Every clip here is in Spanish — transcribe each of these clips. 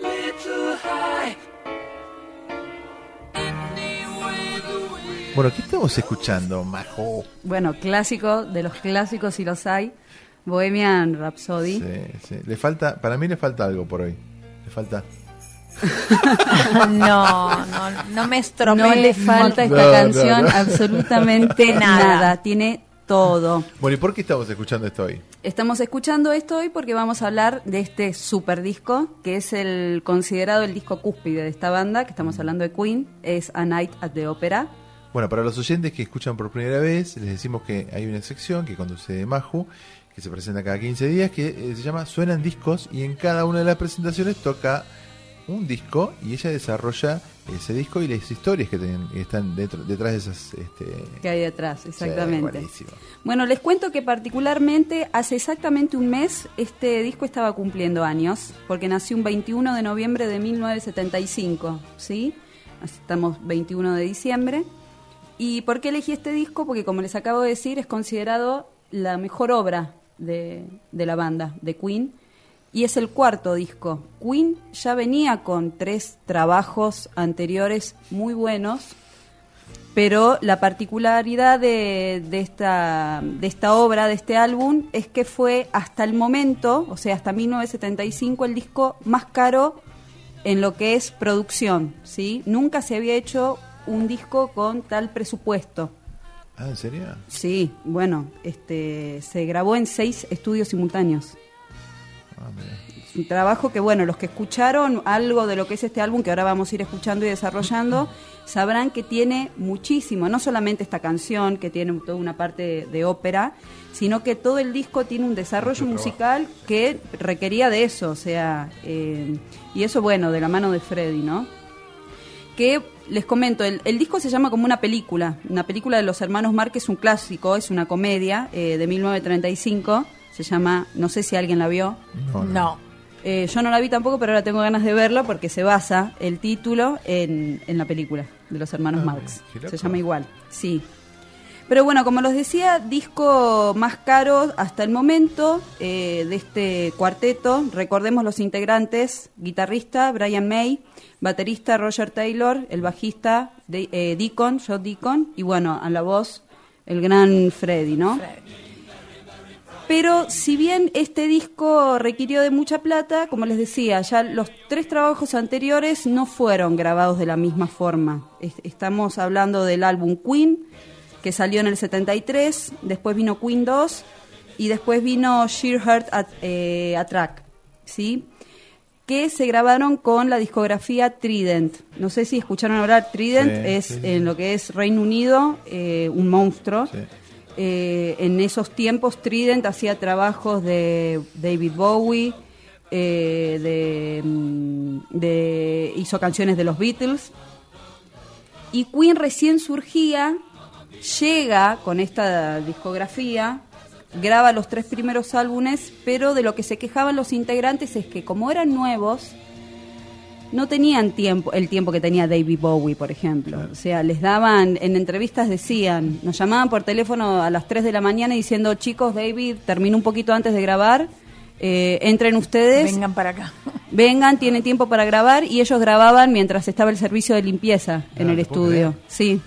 little high. Anyway, the wind Bueno, ¿qué estamos escuchando, Majo? Bueno, clásico de los clásicos si los hay. Bohemian Rhapsody. Sí, sí. Le falta, para mí le falta algo por hoy. Le falta. No, no, no me estropees. No le falta esta No, no, canción no. absolutamente Nada. nada. Tiene todo. Bueno, ¿y por qué estamos escuchando esto hoy? Estamos escuchando esto hoy porque vamos a hablar de este super disco, que es el considerado el disco cúspide de esta banda, que estamos hablando de Queen, es A Night at the Opera. Bueno, para los oyentes que escuchan por primera vez, les decimos que hay una sección que conduce Maju, que se presenta cada 15 días, que eh, se llama Suenan Discos, y en cada una de las presentaciones toca un disco y ella desarrolla ese disco y las historias que, están dentro, detrás de esas... Este, que hay detrás, exactamente. Bueno, les cuento que particularmente hace exactamente un mes este disco estaba cumpliendo años, porque nació un 21 de noviembre de 1975, ¿sí? Estamos 21 de diciembre. ¿Y por qué elegí este disco? Porque como les acabo de decir, es considerado la mejor obra de, de la banda, de Queen, y es el cuarto disco. Queen ya venía con tres trabajos anteriores muy buenos, pero la particularidad de, de esta, de esta obra, de este álbum, es que fue hasta el momento, o sea, hasta 1975, el disco más caro en lo que es producción, ¿sí? Nunca se había hecho un disco con tal presupuesto. Ah, ¿en serio? Sí, bueno, este, se grabó en seis estudios simultáneos. Ah. Es un trabajo que, bueno, los que escucharon algo de lo que es este álbum, que ahora vamos a ir escuchando y desarrollando, sabrán que tiene muchísimo, no solamente esta canción, que tiene toda una parte de, ópera, sino que todo el disco tiene un desarrollo musical que requería de eso, o sea, eh, y eso, bueno, de la mano de Freddy, ¿no? que les comento, el, el disco se llama como una película, una película de los hermanos Márquez, un clásico, es una comedia eh, de 1935, se llama, no sé si alguien la vio, No, no. No. Eh, yo no la vi tampoco, pero ahora tengo ganas de verla porque se basa el título en, en la película de los hermanos Ah, Marx. Se llama igual, sí. Pero bueno, como los decía, disco más caro hasta el momento eh, de este cuarteto. Recordemos los integrantes, guitarrista Brian May, baterista Roger Taylor, el bajista de, eh, Deacon, Joe Deacon, y bueno, a la voz el gran Freddy, ¿no? Pero si bien este disco requirió de mucha plata, como les decía, ya los tres trabajos anteriores no fueron grabados de la misma forma. Es- Estamos hablando del álbum Queen, que salió en el 73, después vino Queen 2 y después vino Sheer Heart at, eh, a Track, ¿sí? que se grabaron con la discografía Trident. No sé si escucharon hablar, Trident Sí, es sí, sí. en lo que es Reino Unido eh, un monstruo. Eh, en esos tiempos Trident hacía trabajos de David Bowie, eh, de, mm, de- hizo canciones de los Beatles. Y Queen recién surgía, llega con esta discografía, graba los tres primeros álbumes, pero de lo que se quejaban los integrantes es que como eran nuevos, no tenían tiempo, el tiempo que tenía David Bowie, por ejemplo. O sea, les daban, en entrevistas decían, nos llamaban por teléfono a las 3 de la mañana diciendo, chicos, David terminó un poquito antes de grabar, eh, entren ustedes, Vengan para acá. vengan, tienen tiempo para grabar, y ellos grababan mientras estaba el servicio de limpieza en el ¿te puedo estudio. Sí.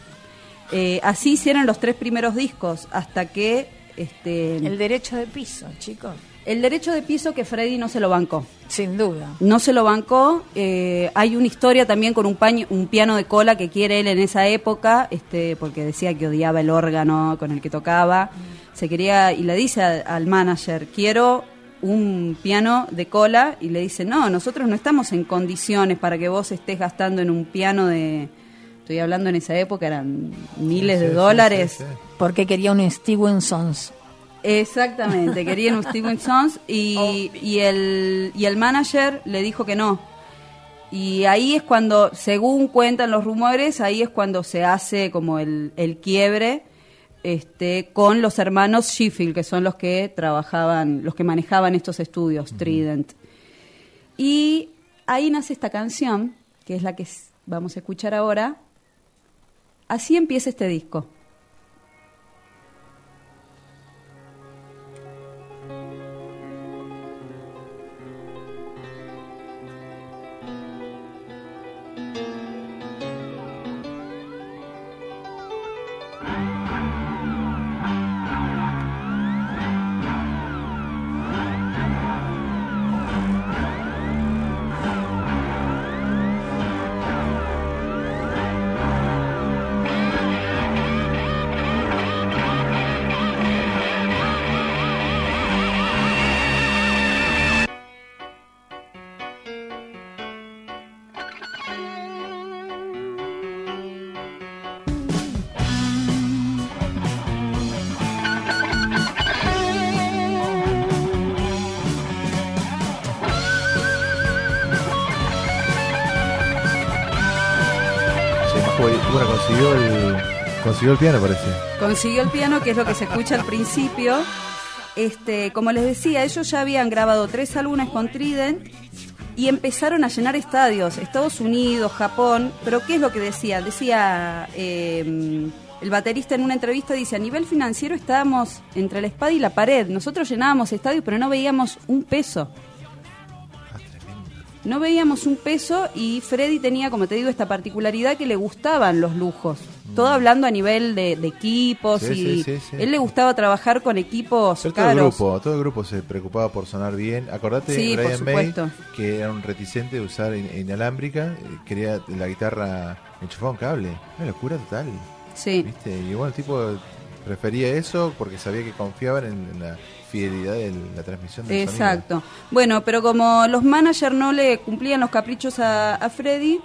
Eh, así hicieron los tres primeros discos, hasta que... Este, El derecho de piso, chicos. El derecho de piso que Freddy no se lo bancó Sin duda. no se lo bancó. eh, hay una historia también con un, paño, un piano de cola que quiere él en esa época, este, porque decía que odiaba el órgano con el que tocaba. Se quería y le dice al manager, quiero un piano de cola y le dice, no, nosotros no estamos en condiciones para que vos estés gastando en un piano de, estoy hablando en esa época, eran miles Sí, de sí, dólares. sí, sí. Porque quería un Stevensons. Exactamente, querían un Steven Sons y, y, el, y el manager le dijo que no, Y ahí es cuando, según cuentan los rumores, ahí es cuando se hace como el, el quiebre este, con los hermanos Sheffield, que son los que trabajaban, los que manejaban estos estudios, Trident. Y ahí nace esta canción, que es la que vamos a escuchar ahora. Así empieza este disco. Consiguió el, consiguió el piano, parece. Consiguió el piano, que es lo que se escucha al principio. Este, como les decía, ellos ya habían grabado tres álbumes con Trident y empezaron a llenar estadios, Estados Unidos, Japón, pero ¿qué es lo que decía? Decía eh, el baterista en una entrevista, dice, a nivel financiero estábamos entre la espada y la pared, nosotros llenábamos estadios pero no veíamos un peso. No veíamos un peso y Freddy tenía, como te digo, esta particularidad que le gustaban los lujos. Todo hablando a nivel de, de equipos Sí, y sí, sí, él le gustaba trabajar con equipos Pero todo el caros. grupo, todo el grupo se preocupaba por sonar bien. Acordate de Brian May, que era un reticente de usar in- inalámbrica, eh, quería la guitarra enchufada a un cable. Una locura total. Sí. ¿Viste? Y bueno, el tipo prefería eso porque sabía que confiaban en, la fidelidad de la transmisión sonido. Exacto. Bueno, pero como los managers no le cumplían los caprichos a, a Freddy,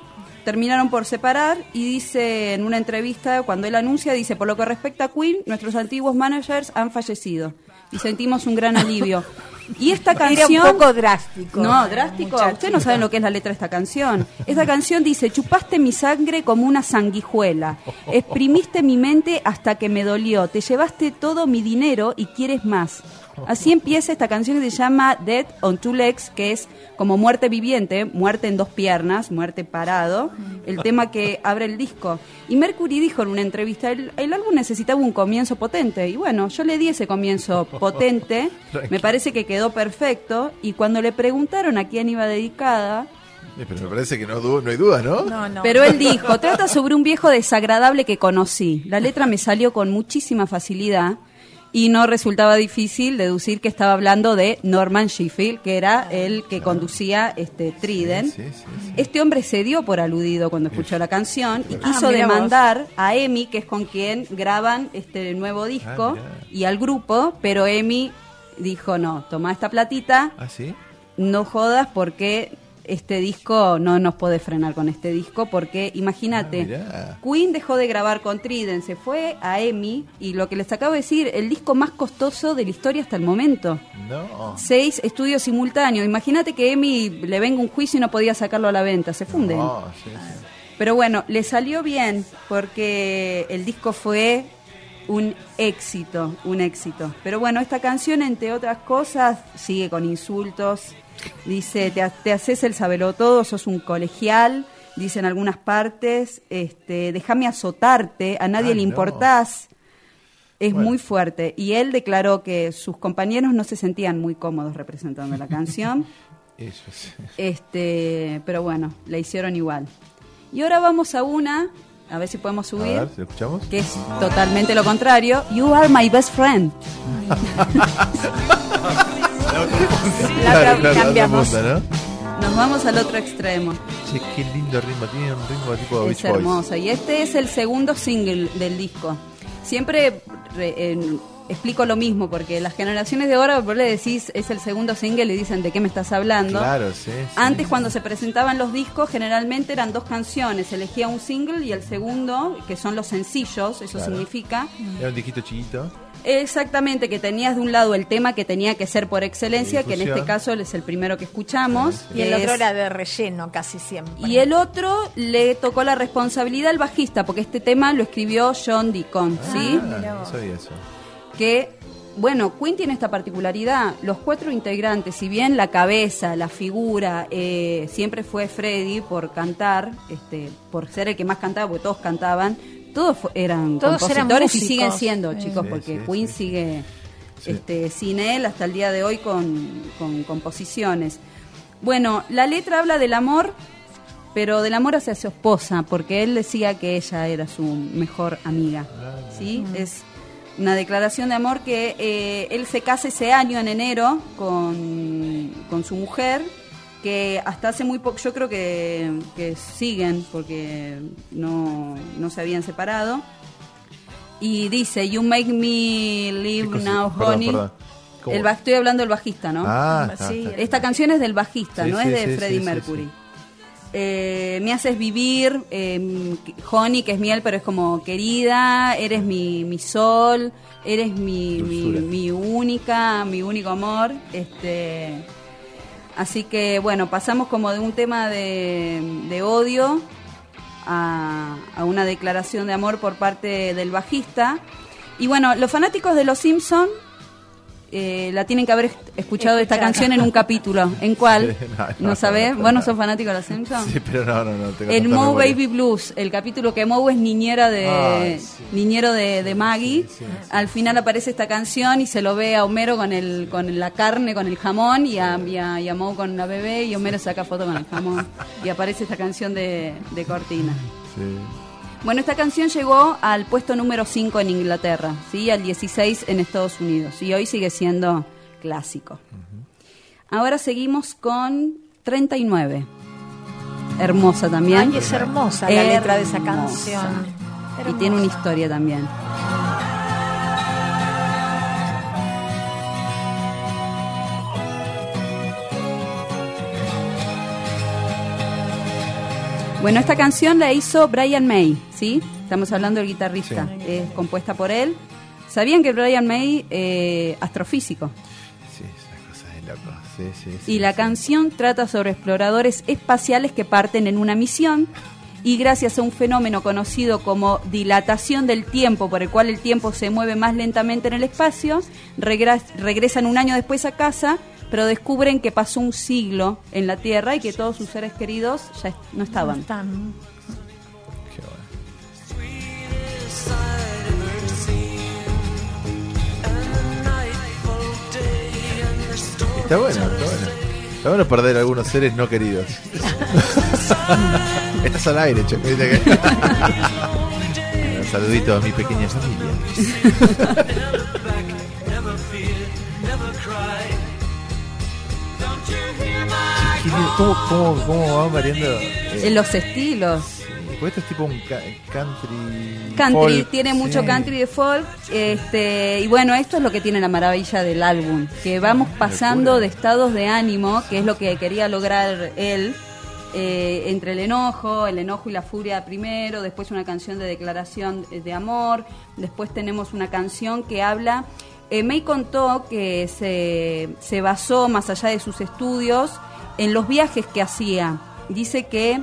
terminaron por separar y dice en una entrevista, cuando él anuncia, dice, por lo que respecta a Queen, nuestros antiguos managers han fallecido y sentimos un gran alivio. Y esta Era canción... un poco drástico. No, drástico. muchacho. Ustedes no saben lo que es la letra de esta canción. Esta canción dice, chupaste mi sangre como una sanguijuela, exprimiste mi mente hasta que me dolió, te llevaste todo mi dinero y quieres más. Así empieza esta canción que se llama Dead on Two Legs, que es como muerte viviente, muerte en dos piernas, muerte parado, el tema que abre el disco. Y Mercury dijo en una entrevista, el, el álbum necesitaba un comienzo potente. Y bueno, yo le di ese comienzo potente, me parece que quedó perfecto. Y cuando le preguntaron a quién iba dedicada, Eh, Pero me parece que no, hay duda, ¿no? No, no. pero él dijo, trata sobre un viejo desagradable que conocí. La letra me salió con muchísima facilidad y no resultaba difícil deducir que estaba hablando de Norman Sheffield, que era el que conducía este Trident. Sí, sí, sí. Este hombre se dio por aludido cuando escuchó la canción y Ah, quiso vos. demandar a Emi, que es con quien graban este nuevo disco, Ah, mirá. y al grupo, pero Emi dijo, no, toma esta platita, ¿Ah, no jodas porque este disco no nos puede frenar con este disco porque imagínate Ah. Queen dejó de grabar con Trident se fue a EMI y lo que les acabo de decir el disco más costoso de la historia hasta el momento No. seis estudios simultáneos imagínate que EMI le venga un juicio y no podía sacarlo a la venta se funden No, sí, sí. pero bueno, le salió bien porque el disco fue un éxito, un éxito. Pero bueno, esta canción, entre otras cosas, sigue con insultos. Dice, te, ha- te haces el todo, sos un colegial. Dice en algunas partes, este, déjame azotarte, a nadie le no. importás. Es Bueno. muy fuerte. Y él declaró que sus compañeros no se sentían muy cómodos representando la canción. Eso sí. Este, pero bueno, la hicieron igual. Y ahora vamos a una, a ver si podemos A subir, ver, ¿lo escuchamos? que es totalmente lo contrario. You are my best friend. Nos vamos al otro extremo. Che, qué lindo ritmo. Tiene un ritmo tipo Es Beach Boys. hermosa. Y este es el segundo single del disco. Siempre re- explico lo mismo, porque las generaciones de ahora, vos le decís, es el segundo single y dicen, ¿de qué me estás hablando? Claro, sí. sí. Antes cuando se presentaban los discos generalmente eran dos canciones, elegía un single y el segundo, que son los sencillos, eso Claro. significa, Era un disquito chiquito. Exactamente, que tenías de un lado el tema que tenía que ser por excelencia, que en este caso es el primero que escuchamos. Y el otro era de relleno casi siempre. Y el otro le tocó la responsabilidad al bajista, porque este tema lo escribió John Deacon, ¿sí? Ah, Mirá no sabía eso. que, bueno, Queen tiene esta particularidad, los cuatro integrantes, si bien la cabeza, la figura, eh, siempre fue Freddy por cantar, este, por ser el que más cantaba, porque todos cantaban, todos fu- eran Todos eran compositores y siguen siendo, chicos, Sí, porque sí, Queen sí. sigue Sí. este, sin él hasta el día de hoy con, con composiciones. Bueno, la letra habla del amor, pero del amor hacia su esposa, porque él decía que ella era su mejor amiga. ¿sí? Es una declaración de amor que eh, él se casa ese año en enero con, con su mujer, que hasta hace muy poco, yo creo que, que siguen, porque no, no se habían separado. Y dice, You make me ¿Qué live cosa? now, Perdón, honey. perdón. El estoy hablando del bajista, ¿no? Ah, está, Sí, está. Esta canción es del bajista, Sí, no sí, es de sí, Freddie Mercury. sí. Eh, me haces vivir, eh, Honey, que es miel, pero es como querida, eres mi, mi sol, eres mi, mi, mi única, mi único amor. Este, así que bueno, pasamos como de un tema de, odio a, a una declaración de amor por parte del bajista. Y bueno, los fanáticos de Los Simpson eh, la tienen que haber escuchado esta canción en un capítulo. ¿En cuál? Sí, no, ¿No, no, sabés? no, ¿Vos sos fanático de Los Simpsons? Sí, pero no, no, no. tengo El Moe. Baby Blues, el capítulo que Moe es niñera de Ay, sí. niñero de, de Maggie. sí, sí. Al final aparece esta canción y se lo ve a Homero con el con la carne, con el jamón y a, y a, y a Moe con la bebé y Homero saca foto con el jamón y aparece esta canción de, de Cortina. Sí. Bueno, esta canción llegó al puesto número 5 en Inglaterra, ¿sí? al 16 en Estados Unidos y hoy sigue siendo clásico. Ahora seguimos con 39. Hermosa también. Ay, es hermosa la letra de esa Hermosa. canción. Y tiene una historia también. Bueno, esta canción la hizo Brian May, ¿sí? Estamos hablando del guitarrista. Sí. Es compuesta por él. ¿Sabían que Brian May, eh, astrofísico? Sí, esa cosa de loco. Sí, sí, sí, Y la canción trata sobre exploradores espaciales que parten en una misión y gracias a un fenómeno conocido como dilatación del tiempo, por el cual el tiempo se mueve más lentamente en el espacio, regres- regresan un año después a casa, pero descubren que pasó un siglo en la Tierra y que todos sus seres queridos ya est- no estaban. Qué bueno. Está bueno, está bueno. Está bueno perder algunos seres no queridos. Estás al aire, che. Un saludito a mi pequeña familia. Lindo, ¿Cómo, cómo, cómo van variando? eh, En los estilos. porque esto es tipo un ca- country. Country, folk, tiene mucho sí. country de folk. Este, y bueno, esto es lo que tiene la maravilla del álbum, que vamos pasando de estados de ánimo, que es lo que quería lograr él, eh, entre el enojo, el enojo y la furia primero, después una canción de declaración de amor, después tenemos una canción que habla... Eh, May contó que se, se basó, más allá de sus estudios, en los viajes que hacía. Dice que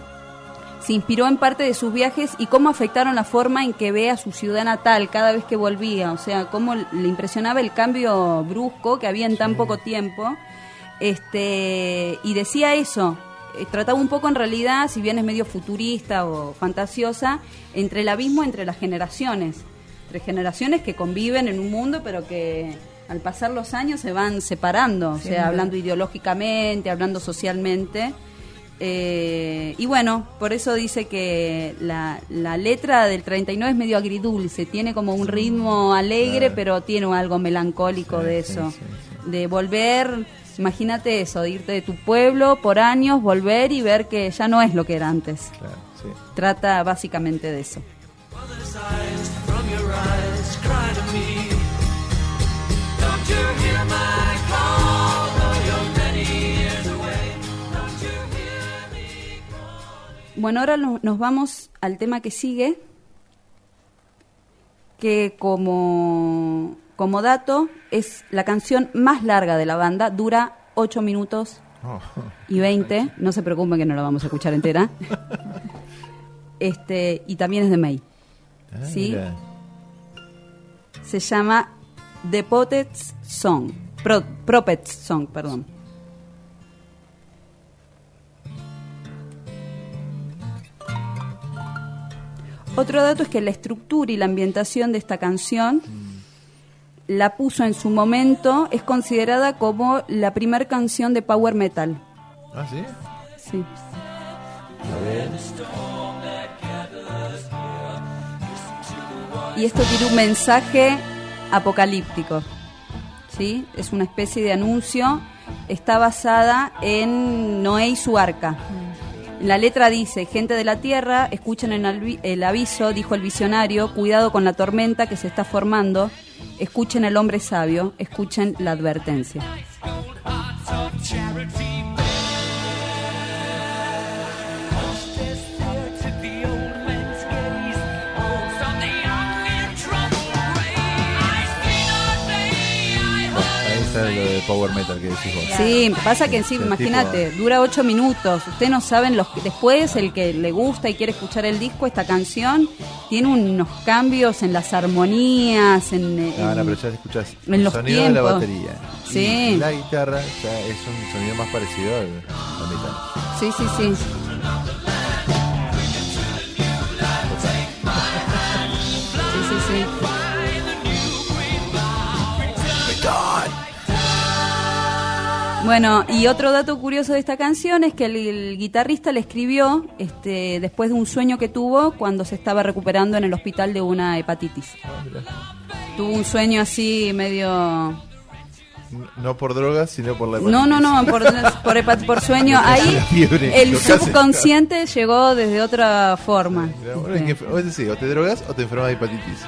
se inspiró en parte de sus viajes y cómo afectaron la forma en que ve a su ciudad natal cada vez que volvía, o sea, cómo le impresionaba el cambio brusco que había en tan poco tiempo. Este, y decía eso, eh, trataba un poco en realidad, si bien es medio futurista o fantasiosa, entre el abismo entre las generaciones, entre generaciones que conviven en un mundo pero que al pasar los años se van separando, o sea, hablando ideológicamente, hablando socialmente. Eh, y bueno, por eso dice que la, la letra del 39 es medio agridulce, tiene como un ritmo alegre, pero tiene algo melancólico Sí, de sí, eso. sí, De volver, imagínate eso, de irte de tu pueblo por años, volver y ver que ya no es lo que era antes. Claro, sí. Trata básicamente de eso. Bueno, ahora no- nos vamos al tema que sigue, que como como dato, es la canción más larga de la banda, dura 8 minutos y 20. No se preocupen que no la vamos a escuchar entera. Este, y también es de May. Ah, Sí. Se llama The Puppets Song. Pro, Propets Song, perdón. Otro dato es que la estructura y la ambientación de esta canción la puso en su momento, es considerada como la primera canción de power metal. Ah, sí. Sí. A ver. Y esto tiene un mensaje apocalíptico. ¿Sí? Es una especie de anuncio. Está basada en Noé y su arca. La letra dice, gente de la tierra, escuchen el, el aviso, dijo el visionario, cuidado con la tormenta que se está formando, escuchen el hombre sabio, escuchen la advertencia. Está lo de Power Metal que decís vos. Sí, pasa que sí, imagínate, dura ocho minutos. Ustedes no saben los después el que le gusta y quiere escuchar el disco, esta canción tiene unos cambios en las armonías, en, en- Ah, no, pero ya escuchás en el los sonido de la tiempos. batería. Sí. Y la guitarra ya es un sonido más parecido al, al metal. sí, sí, sí. Sí, sí, sí. Bueno, y otro dato curioso de esta canción es que el, el guitarrista le escribió este, después de un sueño que tuvo cuando se estaba recuperando en el hospital de una hepatitis. Tuvo un sueño así medio... No por drogas, sino por la No, no, no, por, por, hepat- por sueño. Ahí el subconsciente llegó desde otra forma. Mira, bueno, es que- o es decir, o te drogas o te enfermas de hepatitis.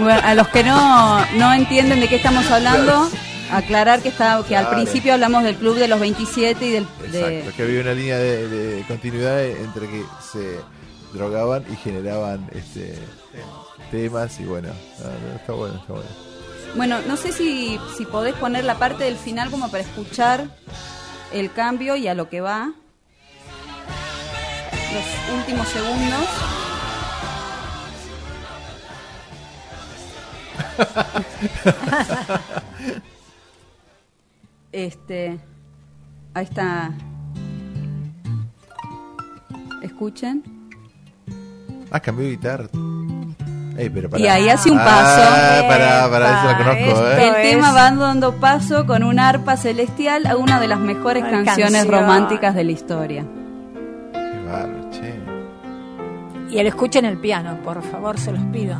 Bueno, a los que no, no entienden de qué estamos hablando, aclarar que está que al principio hablamos del club de los 27 y del de, Exacto, que había una línea de, de continuidad entre que se drogaban y generaban este temas y bueno, no, no, está bueno, está bueno. Bueno, no sé si, si podés poner la parte del final como para escuchar el cambio y a lo que va. Los últimos segundos. este. Ahí está. Escuchen. Ah, cambió de guitarra. Ey, pero pará. Y ahí hace un Ah, paso. pará, pará, eso la Epa, conozco. ¿eh? El es- tema va dando paso con un arpa celestial a una de las mejores Ay, canciones canción. románticas de la historia. Qué bárbaro, che. Y el escuchen el piano, por favor, se los pido.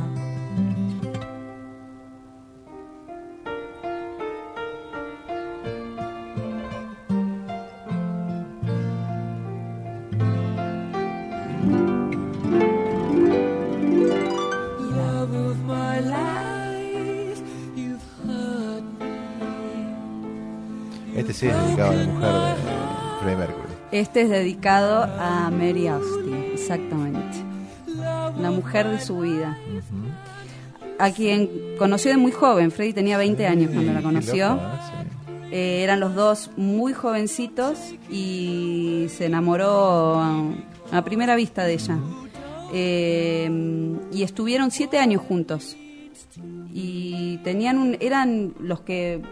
Este sí es dedicado a la mujer de Freddie Mercury. Este es dedicado a Mary Austin, exactamente. La mujer de su vida. A quien conoció de muy joven. Freddy tenía 20 años cuando la conoció. ¿eh? Eran los dos muy jovencitos y se enamoró a, a primera vista de ella. Eh, y estuvieron siete años juntos. Y tenían un, eran los que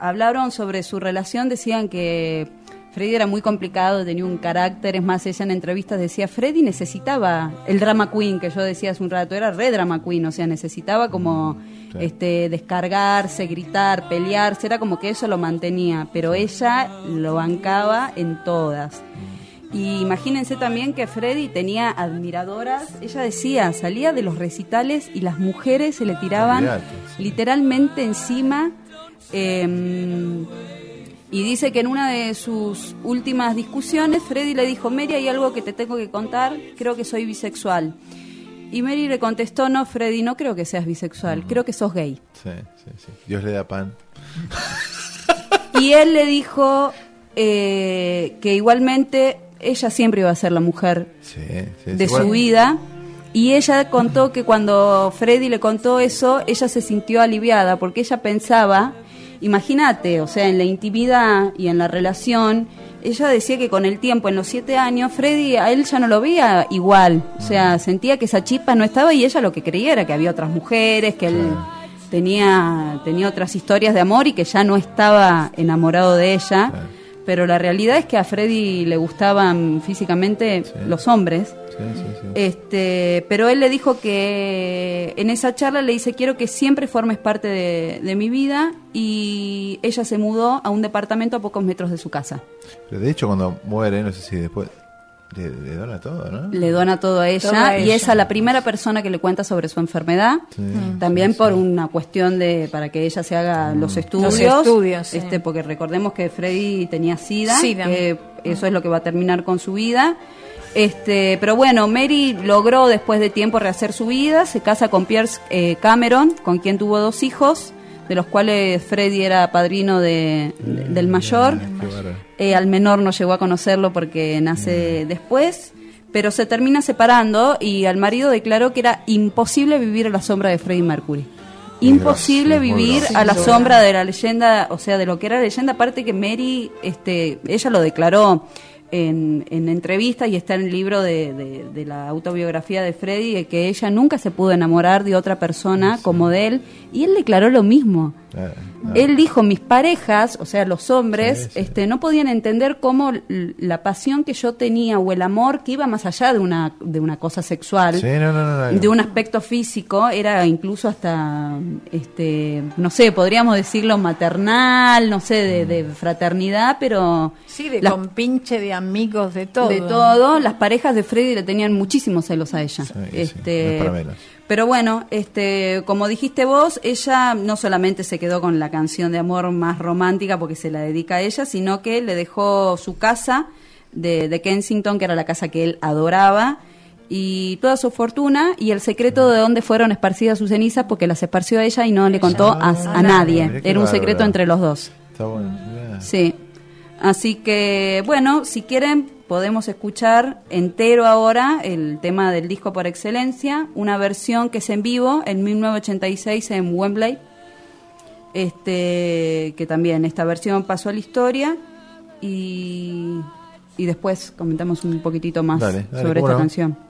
hablaron sobre su relación, decían que Freddy era muy complicado, tenía un carácter, es más, ella en entrevistas decía, Freddy necesitaba el drama queen, que yo decía hace un rato, era re drama queen, o sea, necesitaba como Sí. este descargarse, gritar, pelearse, era como que eso lo mantenía, pero ella lo bancaba en todas. Y imagínense también que Freddy tenía admiradoras, ella decía, salía de los recitales y las mujeres se le tiraban literalmente encima. Eh, y dice que en una de sus últimas discusiones, Freddy le dijo, Mary, hay algo que te tengo que contar, creo que soy bisexual. Y Mary le contestó, no, Freddy, no creo que seas bisexual, creo que sos gay. Sí, sí, sí. Dios le da pan. Y él le dijo eh, que igualmente ella siempre iba a ser la mujer Sí, sí, sí. de su vida Y ella contó que cuando Freddy le contó eso, ella se sintió aliviada porque ella pensaba, imagínate, o sea, en la intimidad y en la relación, ella decía que con el tiempo, en los siete años, Freddy a él ya no lo veía igual. O sea, sentía que esa chispa no estaba y ella lo que creía era que había otras mujeres, que él tenía, tenía otras historias de amor y que ya no estaba enamorado de ella. Pero la realidad es que a Freddy le gustaban físicamente Sí. los hombres. Sí, sí, sí. Este, pero él le dijo que en esa charla le dice quiero que siempre formes parte de, de mi vida y ella se mudó a un departamento a pocos metros de su casa. Pero de hecho, cuando muere, no sé si después le, le dona todo, ¿no? Le dona todo a ella, Todo a y ella. es la primera persona que le cuenta sobre su enfermedad. Sí, También sí, por sí. una cuestión de para que ella se haga los estudios, estudios, sí. este, porque recordemos que Freddy tenía sida, Sida. que eso es lo que va a terminar con su vida. Este, pero bueno, Mary logró después de tiempo rehacer su vida, se casa con Pierce eh, Cameron, con quien tuvo dos hijos, de los cuales Freddy era padrino de- de- del mayor. Qué bárbaro. Eh, al menor no llegó a conocerlo porque nace después, pero se termina separando y al marido declaró que era imposible vivir a la sombra de Freddie Mercury. Imposible vivir a la sombra de la leyenda, o sea, de lo que era la leyenda, aparte que Mary, este, ella lo declaró en, en entrevista y está en el libro de, de- de la autobiografía de Freddie, de que ella nunca se pudo enamorar de otra persona como de él, y él declaró lo mismo. Ah. Él dijo, mis parejas, o sea, los hombres, Sí, sí. este, no podían entender cómo la pasión que yo tenía o el amor que iba más allá de una, de una cosa sexual, Sí, no, no, no, no. de un aspecto físico, era incluso hasta, este, no sé, podríamos decirlo maternal, no sé, de, de fraternidad, pero Sí, de las- compinche, de amigos, de todo. de todo, las parejas de Freddy le tenían muchísimos celos a ella. Sí, sí, este, no es para menos. Pero bueno, este, como dijiste vos, ella no solamente se quedó con la canción de amor más romántica porque se la dedica a ella, sino que le dejó su casa de, de Kensington, que era la casa que él adoraba, y toda su fortuna y el secreto de dónde fueron esparcidas sus cenizas, porque las esparció a ella y no le contó a, a nadie. Era un secreto entre los dos. Está bueno. Sí. Así que, bueno, si quieren, podemos escuchar entero ahora el tema del disco por excelencia, una versión que es en vivo en 1986 en Wembley. Este, que también esta versión pasó a la historia y, y después comentamos un poquitito más Dale, dale, sobre esta no. canción.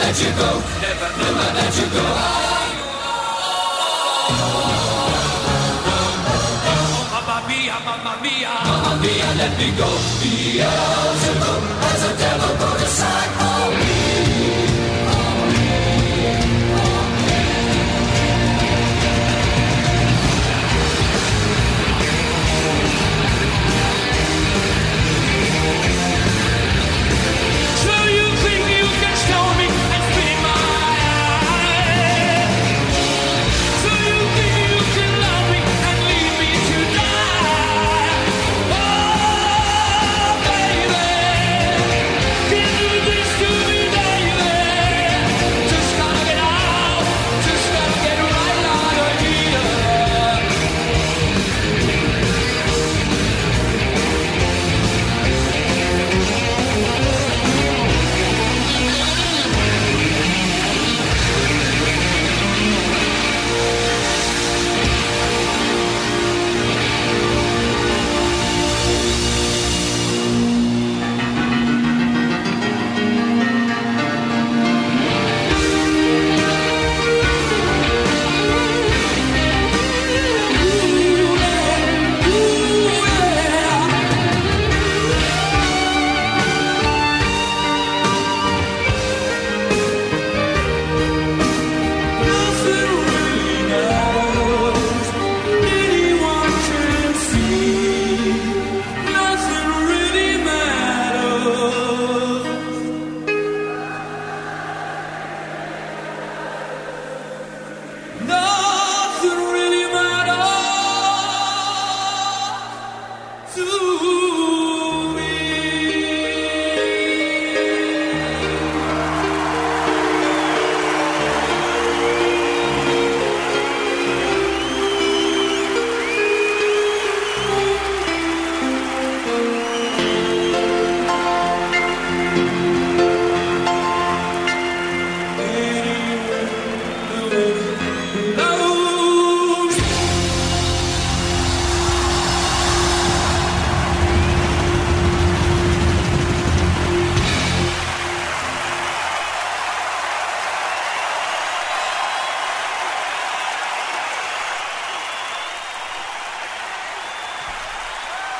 Let you go. Never, never let you go. Mamma mia, mamma mia, mamma mia, let me go. Beelzebub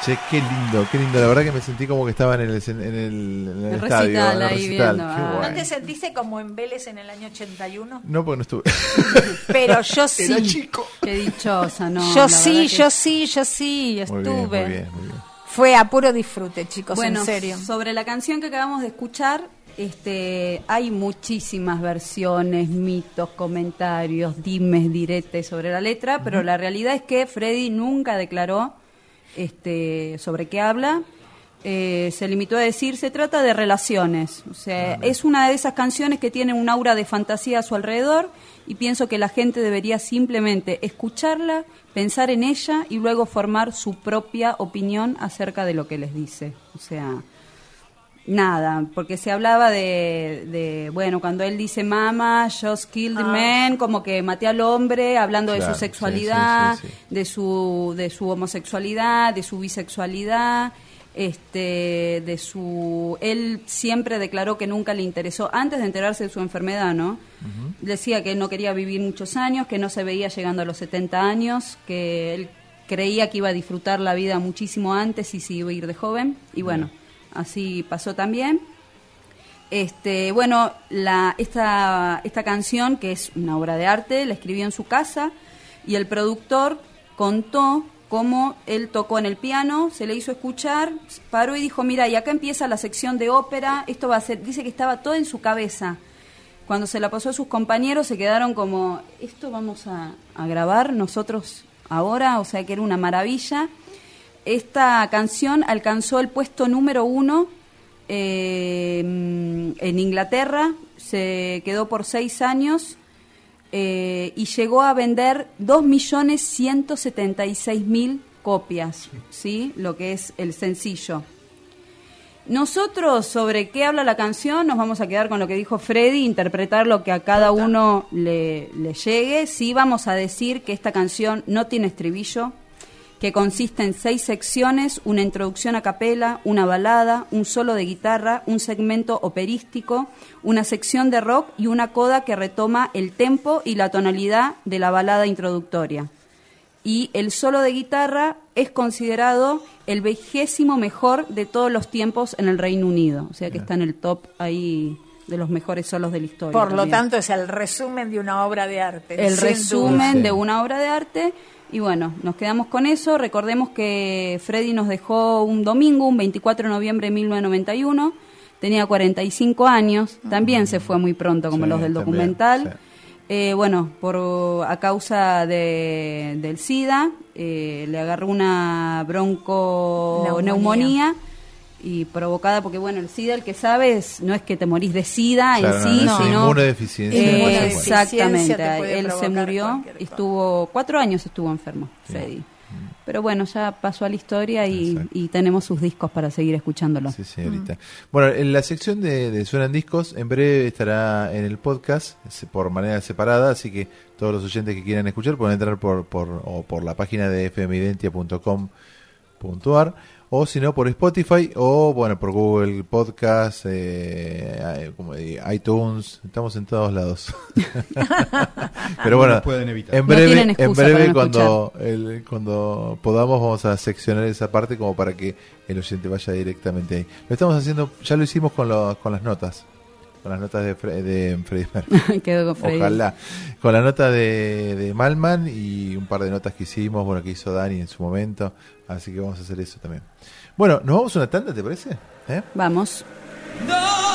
Che, qué lindo, qué lindo. La verdad que me sentí como que estaba en el, en el, en el El estadio. recital en el ahí recital. viendo, Qué ah. guay. ¿No te sentiste como en Vélez en el año 81? No, porque no estuve. Pero yo sí. Era chico. Qué dichosa, ¿no? yo sí, que- yo sí, yo sí, Muy estuve. bien, muy bien, muy bien. Fue a puro disfrute, chicos, Bueno, en serio. sobre la canción que acabamos de escuchar, este, hay muchísimas versiones, mitos, comentarios, dimes, diretes sobre la letra, pero la realidad es que Freddy nunca declaró este, sobre qué habla. Eh, se limitó a decir, se trata de relaciones. O sea, es una de esas canciones que tiene un aura de fantasía a su alrededor y pienso que la gente debería simplemente escucharla, pensar en ella y luego formar su propia opinión acerca de lo que les dice. O sea, nada, porque se hablaba de, de, bueno, cuando él dice mama, just kill the Ah. man, como que maté al hombre, hablando de su sexualidad, sí, sí, sí. de su de su homosexualidad, de su bisexualidad, este de su él siempre declaró que nunca le interesó antes de enterarse de su enfermedad, ¿no? Decía que no quería vivir muchos años, que no se veía llegando a los 70 años, que él creía que iba a disfrutar la vida muchísimo antes y se iba a ir de joven y bueno, así pasó también. Este, bueno, la, esta, esta canción, que es una obra de arte, la escribió en su casa y el productor contó cómo él tocó en el piano, se le hizo escuchar, paró y dijo, mira, y acá empieza la sección de ópera, esto va a ser, dice que estaba todo en su cabeza. Cuando se la pasó a sus compañeros se quedaron como, esto vamos a, a grabar nosotros ahora, o sea que era una maravilla. Esta canción alcanzó el puesto número uno eh, en Inglaterra, se quedó por seis años eh, y llegó a vender 2.176.000 copias, ¿sí? lo que es el sencillo. Nosotros, sobre qué habla la canción, nos vamos a quedar con lo que dijo Freddy, interpretar lo que a cada uno le, le llegue. Sí vamos a decir que esta canción no tiene estribillo, que consiste en seis secciones, una introducción a capela, una balada, un solo de guitarra, un segmento operístico, una sección de rock y una coda que retoma el tempo y la tonalidad de la balada introductoria. Y el solo de guitarra es considerado el vigésimo mejor de todos los tiempos en el Reino Unido, o sea que está en el top ahí de los mejores solos de la historia. Por lo tanto, es el resumen de una obra de arte. el resumen duda. de una obra de arte. Y bueno, nos quedamos con eso. Recordemos que Freddy nos dejó un domingo, un 24 de noviembre de 1991. Tenía 45 años. También se fue muy pronto, como Sí, los del también, documental. sí. Eh, bueno, por a causa de, del SIDA, eh, le agarró una bronconeumonía Neumonía. Y provocada, porque bueno, el SIDA, el que sabe, es- no es que te morís de SIDA Claro, en sí, no, sino inmunodeficiencia, eh, exactamente, él se murió y estuvo cuatro años estuvo enfermo, Freddy. Pero bueno, ya pasó a la historia y, tenemos sus discos para seguir escuchándolo. Sí, señorita. Bueno, en la sección de, de Suenan Discos, en breve estará en el podcast por manera separada, así que todos los oyentes que quieran escuchar pueden entrar por, por, o por la página de fmidentia.com.ar o si no por Spotify o bueno por Google Podcast, eh, eh, iTunes, estamos en todos lados. Pero No bueno, nos pueden evitar. en breve, en breve no cuando, el- cuando podamos vamos a seccionar esa parte como para que el oyente vaya directamente ahí. Lo estamos haciendo, ya lo hicimos con, lo- con las notas, con las notas de, Fre- de Freddy Mercury. Quedó con Freddy. Ojalá. Con la nota de, de Malman y un par de notas que hicimos, bueno, que hizo Dani en su momento. Así que vamos a hacer eso también. Bueno, ¿nos vamos a una tanda, te parece? ¿Eh? Vamos. Doesn't